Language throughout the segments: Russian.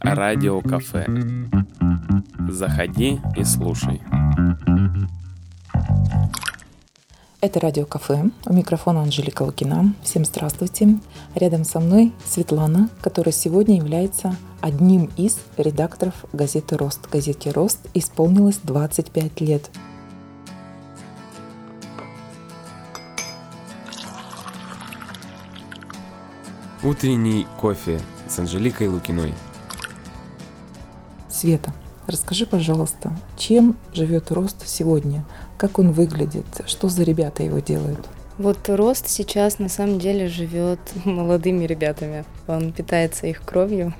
Радио кафе. Заходи и слушай. Это радио кафе. У микрофона Анжелика Лукина. Всем здравствуйте. Рядом со мной Светлана, которая сегодня является одним из редакторов газеты «Рост». Газете «Рост» исполнилось 25 лет. Утренний кофе с Анжеликой Лукиной. Света, расскажи, пожалуйста, чем живет Рост сегодня? Как он выглядит? Что за ребята его делают? Вот Рост сейчас на самом деле живет молодыми ребятами. Он питается их кровью,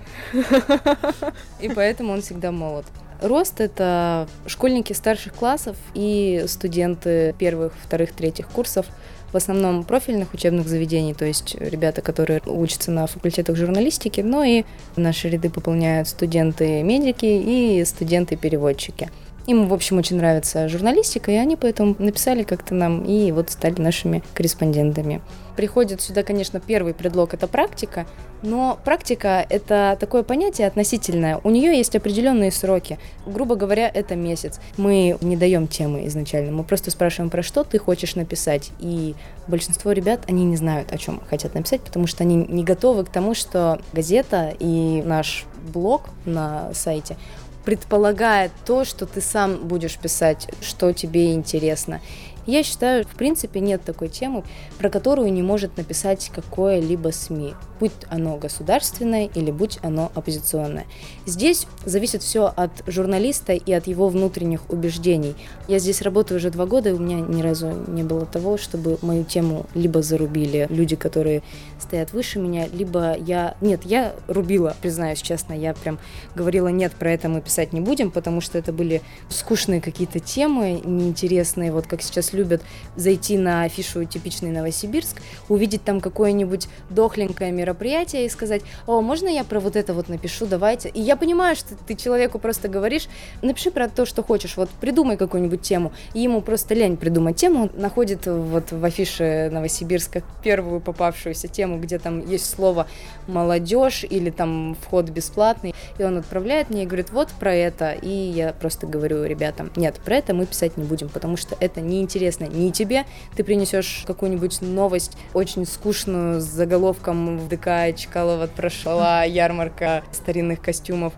и поэтому он всегда молод. Рост — это школьники старших классов и студенты первых, вторых, третьих курсов, в основном профильных учебных заведений, то есть ребята, которые учатся на факультетах журналистики, но и наши ряды пополняют студенты-медики и студенты-переводчики. Им, в общем, очень нравится журналистика, и они поэтому написали как-то нам и вот стали нашими корреспондентами. Приходит сюда, конечно, первый предлог – это практика, но практика – это такое понятие относительное. У нее есть определенные сроки. Грубо говоря, это месяц. Мы не даем темы изначально, мы просто спрашиваем, про что ты хочешь написать. И большинство ребят, они не знают, о чем хотят написать, потому что они не готовы к тому, что газета и наш блог на сайте предполагает то, что ты сам будешь писать, что тебе интересно. Я считаю, в принципе, нет такой темы, про которую не может написать какое-либо СМИ, будь оно государственное или будь оно оппозиционное. Здесь зависит все от журналиста и от его внутренних убеждений. Я здесь работаю уже два года, и у меня ни разу не было того, чтобы мою тему либо зарубили люди, которые стоят выше меня, либо я... Нет, я рубила, признаюсь честно, я прям говорила, нет, про это мы писать не будем, потому что это были скучные какие-то темы, неинтересные, вот как сейчас любят зайти на афишу «Типичный Новосибирск», увидеть там какое-нибудь дохленькое мероприятие и сказать, о, можно я про вот это вот напишу, давайте. И я понимаю, что ты человеку просто говоришь, напиши про то, что хочешь, вот придумай какую-нибудь тему. И ему просто лень придумать тему, он находит вот в афише Новосибирска первую попавшуюся тему, где там есть слово «молодежь» или там «вход бесплатный», и он отправляет мне и говорит, вот про это, и я просто говорю ребятам, нет, про это мы писать не будем, потому что это неинтересно интересно ни тебе, ты принесешь какую-нибудь новость очень скучную с заголовком в ДК Чкалова прошла ярмарка старинных костюмов,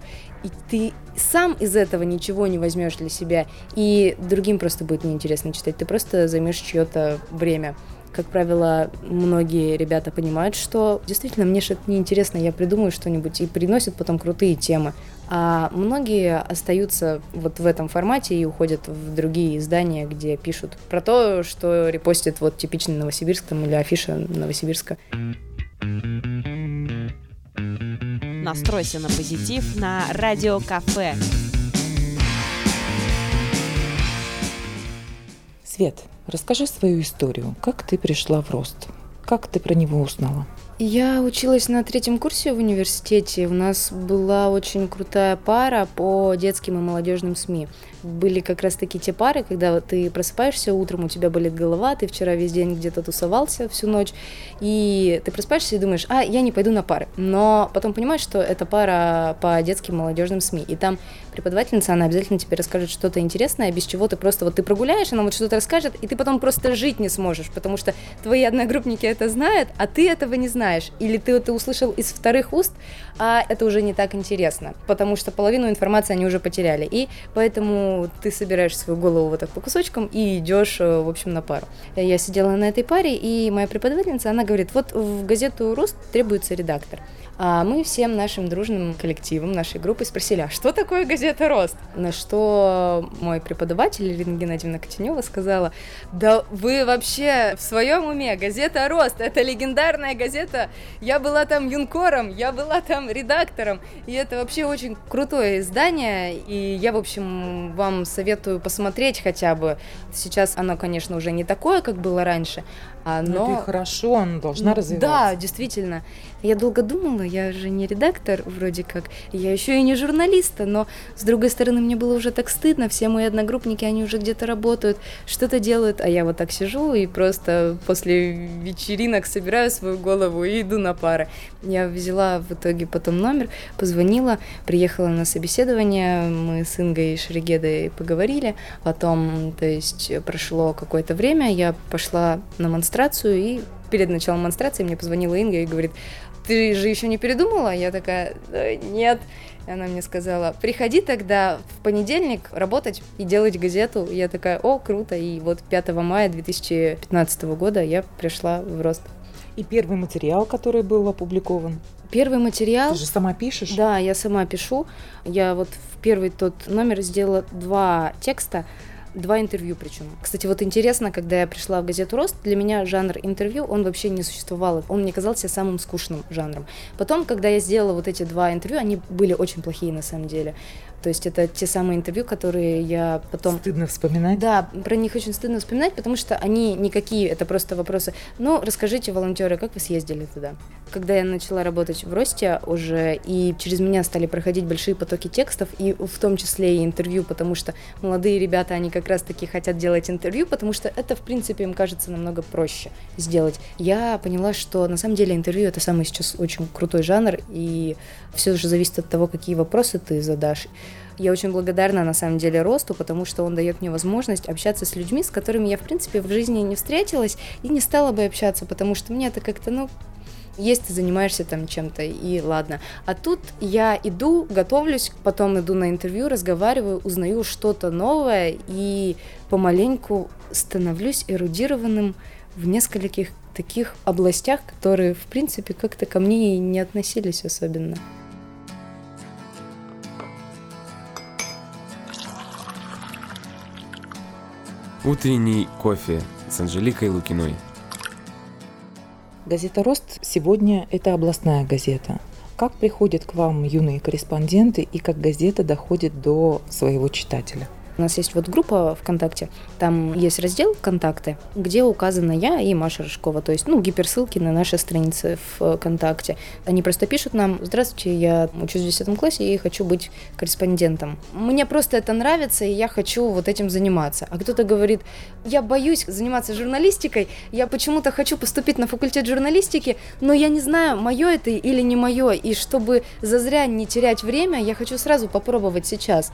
и ты сам из этого ничего не возьмешь для себя, и другим просто будет неинтересно читать, ты просто займешь чье-то время. Как правило, многие ребята понимают, что действительно мне что-то неинтересно, я придумаю что-нибудь и приносят потом крутые темы. А многие остаются вот в этом формате и уходят в другие издания, где пишут про то, что репостит вот типичный Новосибирск там, или афиша Новосибирска. Настройся на позитив на Радио Свет, расскажи свою историю. Как ты пришла в рост? Как ты про него узнала? Я училась на третьем курсе в университете. У нас была очень крутая пара по детским и молодежным СМИ. Были как раз таки те пары, когда ты просыпаешься утром, у тебя болит голова, ты вчера весь день где-то тусовался всю ночь, и ты просыпаешься и думаешь, а, я не пойду на пары. Но потом понимаешь, что это пара по детским и молодежным СМИ. И там преподавательница, она обязательно тебе расскажет что-то интересное, без чего ты просто вот ты прогуляешь, она вот что-то расскажет, и ты потом просто жить не сможешь, потому что твои одногруппники это знают, а ты этого не знаешь. Или ты это услышал из вторых уст, а это уже не так интересно, потому что половину информации они уже потеряли. И поэтому ты собираешь свою голову вот так по кусочкам и идешь, э, в общем, на пару. Я сидела на этой паре, и моя преподавательница, она говорит, вот в газету «Рост» требуется редактор. А мы всем нашим дружным коллективом, нашей группой спросили, а что такое газета «Рост»? На что мой преподаватель Ирина Геннадьевна Котенева сказала, да вы вообще в своем уме, газета «Рост» — это легендарная газета, я была там юнкором, я была там редактором, и это вообще очень крутое издание, и я, в общем, вам советую посмотреть хотя бы. Сейчас оно, конечно, уже не такое, как было раньше, А, Но, это и хорошо, она должна развиваться. Да, действительно. Я долго думала, я же не редактор вроде как, я еще и не журналиста, но с другой стороны мне было уже так стыдно, все мои одногруппники, они уже где-то работают, что-то делают, а я вот так сижу и просто после вечеринок собираю свою голову и иду на пары. Я взяла в итоге потом номер, позвонила, приехала на собеседование, мы с Ингой Шерегедой поговорили, потом, то есть прошло какое-то время, я пошла на монстрацию и перед началом монстрации мне позвонила Инга и говорит, ты же еще не передумала? Я такая, нет. И она мне сказала, приходи тогда в понедельник работать и делать газету. я такая, о, круто. И вот 5 мая 2015 года я пришла в рост. И первый материал, который был опубликован? Первый материал... Ты же сама пишешь? Да, я сама пишу. Я вот в первый тот номер сделала два текста два интервью причем. Кстати, вот интересно, когда я пришла в газету «Рост», для меня жанр интервью, он вообще не существовал. Он мне казался самым скучным жанром. Потом, когда я сделала вот эти два интервью, они были очень плохие на самом деле. То есть это те самые интервью, которые я потом... Стыдно вспоминать? Да, про них очень стыдно вспоминать, потому что они никакие, это просто вопросы. Ну, расскажите, волонтеры, как вы съездили туда? Когда я начала работать в Росте уже, и через меня стали проходить большие потоки текстов, и в том числе и интервью, потому что молодые ребята, они как раз-таки хотят делать интервью, потому что это, в принципе, им кажется намного проще сделать. Я поняла, что на самом деле интервью — это самый сейчас очень крутой жанр, и все же зависит от того, какие вопросы ты задашь. Я очень благодарна, на самом деле, Росту, потому что он дает мне возможность общаться с людьми, с которыми я, в принципе, в жизни не встретилась и не стала бы общаться, потому что мне это как-то, ну, есть ты занимаешься там чем-то, и ладно. А тут я иду, готовлюсь, потом иду на интервью, разговариваю, узнаю что-то новое и помаленьку становлюсь эрудированным в нескольких таких областях, которые, в принципе, как-то ко мне и не относились особенно. Утренний кофе с Анжеликой Лукиной. Газета «Рост» сегодня – это областная газета. Как приходят к вам юные корреспонденты и как газета доходит до своего читателя? У нас есть вот группа ВКонтакте, там есть раздел «Контакты», где указана я и Маша Рыжкова, то есть, ну, гиперссылки на наши страницы ВКонтакте. Они просто пишут нам, здравствуйте, я учусь в 10 классе и хочу быть корреспондентом. Мне просто это нравится, и я хочу вот этим заниматься. А кто-то говорит, я боюсь заниматься журналистикой, я почему-то хочу поступить на факультет журналистики, но я не знаю, мое это или не мое, и чтобы зазря не терять время, я хочу сразу попробовать сейчас.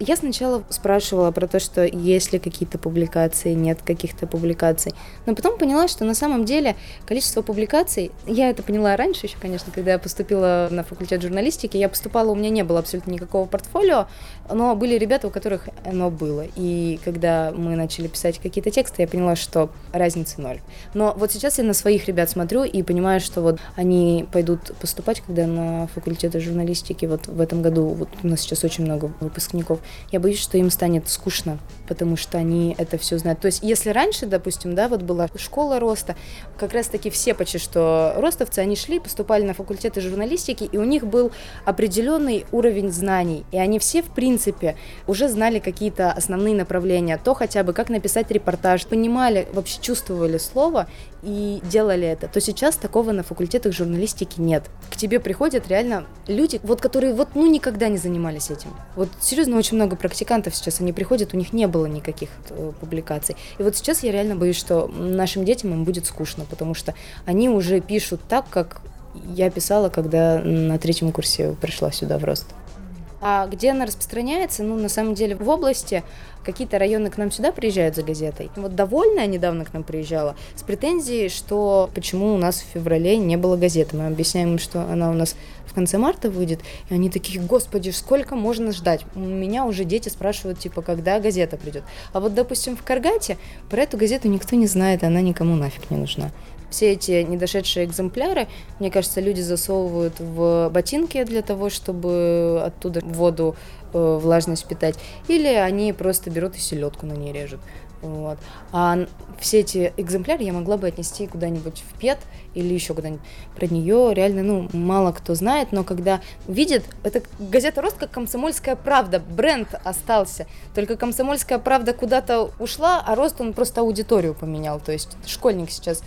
Я сначала спрашивала про то, что есть ли какие-то публикации, нет каких-то публикаций. Но потом поняла, что на самом деле количество публикаций, я это поняла раньше еще, конечно, когда я поступила на факультет журналистики, я поступала, у меня не было абсолютно никакого портфолио, но были ребята, у которых оно было. И когда мы начали писать какие-то тексты, я поняла, что разницы ноль. Но вот сейчас я на своих ребят смотрю и понимаю, что вот они пойдут поступать, когда на факультеты журналистики, вот в этом году, вот у нас сейчас очень много выпускников, я боюсь, что им станет скучно, потому что они это все знают. То есть, если раньше, допустим, да, вот была школа роста, как раз-таки все почти что ростовцы, они шли, поступали на факультеты журналистики, и у них был определенный уровень знаний, и они все, в принципе, уже знали какие-то основные направления, то хотя бы как написать репортаж, понимали, вообще чувствовали слово и делали это, то сейчас такого на факультетах журналистики нет. К тебе приходят реально люди, вот которые вот ну никогда не занимались этим. Вот серьезно, очень много практикантов сейчас, они приходят, у них не было никаких э, публикаций. И вот сейчас я реально боюсь, что нашим детям им будет скучно, потому что они уже пишут так, как я писала, когда на третьем курсе пришла сюда в рост. А где она распространяется? Ну, на самом деле, в области какие-то районы к нам сюда приезжают за газетой. Вот довольная недавно к нам приезжала с претензией, что почему у нас в феврале не было газеты. Мы объясняем им, что она у нас в конце марта выйдет, и они такие, господи, сколько можно ждать? У меня уже дети спрашивают, типа, когда газета придет. А вот, допустим, в Каргате про эту газету никто не знает, она никому нафиг не нужна все эти недошедшие экземпляры, мне кажется, люди засовывают в ботинки для того, чтобы оттуда воду, э, влажность питать, или они просто берут и селедку на ней режут. Вот. А все эти экземпляры я могла бы отнести куда-нибудь в ПЕТ или еще куда-нибудь. Про нее реально, ну, мало кто знает, но когда видит, это газета «Рост» как «Комсомольская правда», бренд остался. Только «Комсомольская правда» куда-то ушла, а «Рост» он просто аудиторию поменял. То есть школьник сейчас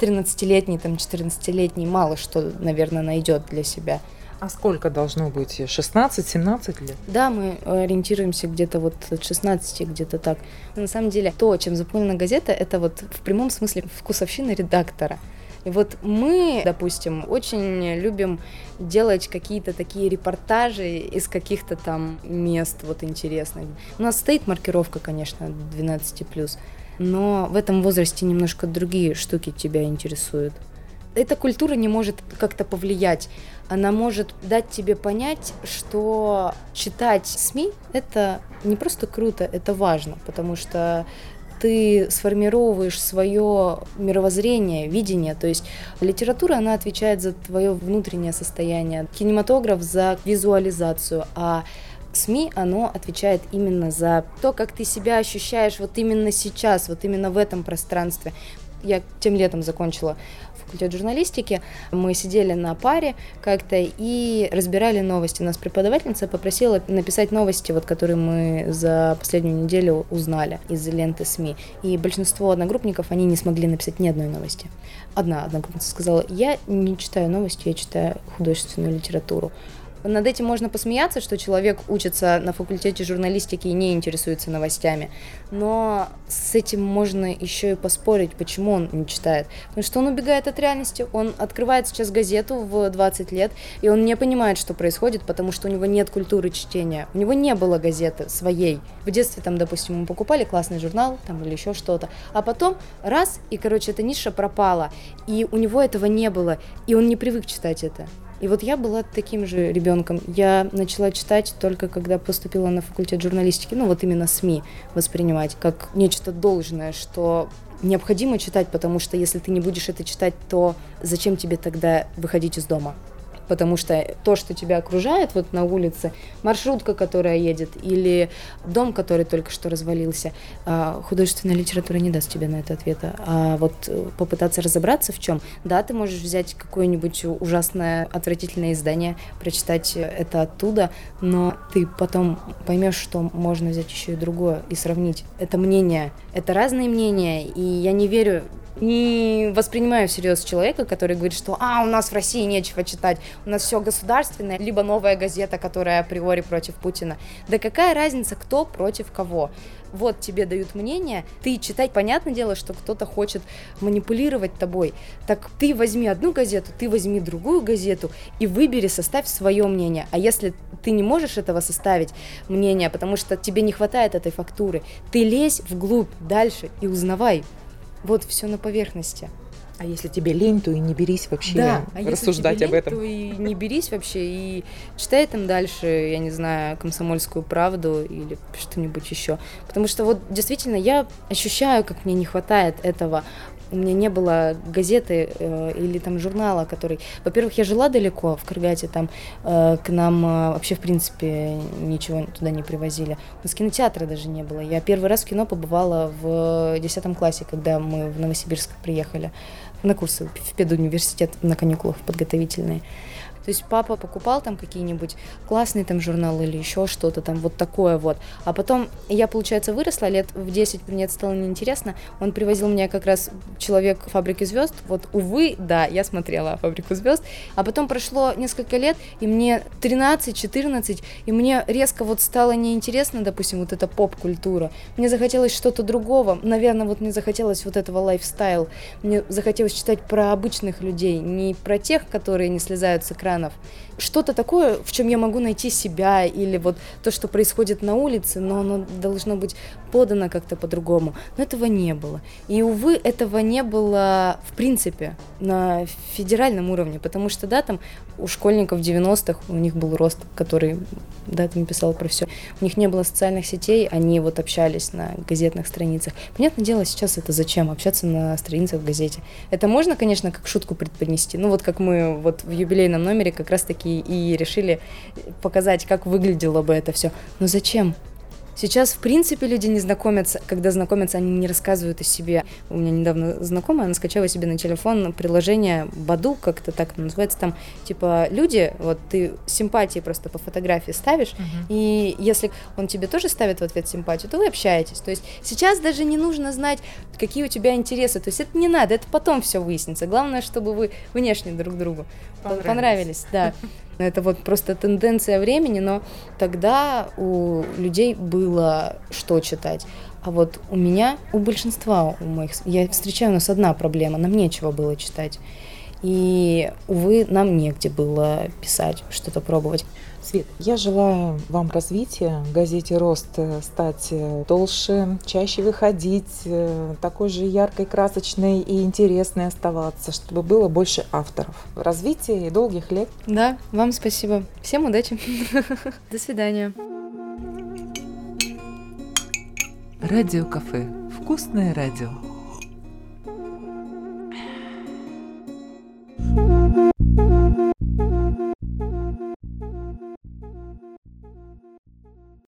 13-летний, там, 14-летний мало что, наверное, найдет для себя. А сколько должно быть? 16-17 лет? Да, мы ориентируемся где-то вот от 16, где-то так. Но на самом деле, то, чем заполнена газета, это вот в прямом смысле вкусовщина редактора. И вот мы, допустим, очень любим делать какие-то такие репортажи из каких-то там мест вот интересных. У нас стоит маркировка, конечно, 12+, но в этом возрасте немножко другие штуки тебя интересуют. Эта культура не может как-то повлиять она может дать тебе понять, что читать СМИ — это не просто круто, это важно, потому что ты сформировываешь свое мировоззрение, видение. То есть литература, она отвечает за твое внутреннее состояние, кинематограф за визуализацию, а СМИ, оно отвечает именно за то, как ты себя ощущаешь вот именно сейчас, вот именно в этом пространстве. Я тем летом закончила факультет журналистики. Мы сидели на паре как-то и разбирали новости. Нас преподавательница попросила написать новости, вот, которые мы за последнюю неделю узнали из ленты СМИ. И большинство одногруппников, они не смогли написать ни одной новости. Одна одногруппница сказала, я не читаю новости, я читаю художественную литературу. Над этим можно посмеяться, что человек учится на факультете журналистики и не интересуется новостями. Но с этим можно еще и поспорить, почему он не читает. Потому что он убегает от реальности, он открывает сейчас газету в 20 лет, и он не понимает, что происходит, потому что у него нет культуры чтения. У него не было газеты своей. В детстве там, допустим, мы покупали классный журнал там или еще что-то. А потом раз, и, короче, эта ниша пропала. И у него этого не было, и он не привык читать это. И вот я была таким же ребенком. Я начала читать только когда поступила на факультет журналистики, ну вот именно СМИ воспринимать как нечто должное, что необходимо читать, потому что если ты не будешь это читать, то зачем тебе тогда выходить из дома? Потому что то, что тебя окружает вот на улице, маршрутка, которая едет, или дом, который только что развалился, а, художественная литература не даст тебе на это ответа. А вот э, попытаться разобраться в чем, да, ты можешь взять какое-нибудь ужасное, отвратительное издание, прочитать это оттуда, но ты потом поймешь, что можно взять еще и другое и сравнить. Это мнение, это разные мнения, и я не верю не воспринимаю всерьез человека, который говорит, что а, у нас в России нечего читать, у нас все государственное, либо новая газета, которая априори против Путина. Да какая разница, кто против кого? Вот тебе дают мнение, ты читать, понятное дело, что кто-то хочет манипулировать тобой. Так ты возьми одну газету, ты возьми другую газету и выбери, составь свое мнение. А если ты не можешь этого составить мнение, потому что тебе не хватает этой фактуры, ты лезь вглубь дальше и узнавай, вот все на поверхности. А если тебе лень, то и не берись вообще да, а рассуждать если тебе лень, об этом. То и не берись вообще и читай там дальше, я не знаю, комсомольскую правду или что-нибудь еще. Потому что вот действительно я ощущаю, как мне не хватает этого у меня не было газеты э, или там журнала, который... Во-первых, я жила далеко, в Каргате, там э, к нам э, вообще, в принципе, ничего туда не привозили. У нас кинотеатра даже не было. Я первый раз в кино побывала в 10 классе, когда мы в Новосибирск приехали на курсы в педуниверситет на каникулах подготовительные. То есть папа покупал там какие-нибудь классные там журналы или еще что-то там, вот такое вот. А потом я, получается, выросла, лет в 10 мне это стало неинтересно. Он привозил мне как раз человек фабрики звезд. Вот, увы, да, я смотрела фабрику звезд. А потом прошло несколько лет, и мне 13-14, и мне резко вот стало неинтересно, допустим, вот эта поп-культура. Мне захотелось что-то другого. Наверное, вот мне захотелось вот этого лайфстайл. Мне захотелось читать про обычных людей, не про тех, которые не слезают с экрана, экранов. Что-то такое, в чем я могу найти себя, или вот то, что происходит на улице, но оно должно быть подано как-то по-другому. Но этого не было. И, увы, этого не было в принципе на федеральном уровне, потому что, да, там у школьников 90-х у них был рост, который, да, ты написал про все. У них не было социальных сетей, они вот общались на газетных страницах. Понятное дело, сейчас это зачем? Общаться на страницах в газете. Это можно, конечно, как шутку предпонести. Ну, вот как мы вот в юбилейном номере как раз-таки и решили показать, как выглядело бы это все. Но зачем? Сейчас, в принципе, люди не знакомятся. Когда знакомятся, они не рассказывают о себе. У меня недавно знакомая, она скачала себе на телефон приложение Баду, как-то так называется, там, типа, люди, вот ты симпатии просто по фотографии ставишь, uh-huh. и если он тебе тоже ставит в ответ симпатию, то вы общаетесь. То есть сейчас даже не нужно знать, какие у тебя интересы. То есть это не надо, это потом все выяснится. Главное, чтобы вы внешне друг другу понравились, понравились да. Это вот просто тенденция времени, но тогда у людей было что читать. А вот у меня, у большинства у моих, я встречаю у нас одна проблема, нам нечего было читать. И, увы, нам негде было писать, что-то пробовать. Свет, я желаю вам развития, газете «Рост» стать э, толще, чаще выходить, э, такой же яркой, красочной и интересной оставаться, чтобы было больше авторов. Развития и долгих лет. Да, вам спасибо. Всем удачи. До свидания. Радио кафе. Вкусное радио.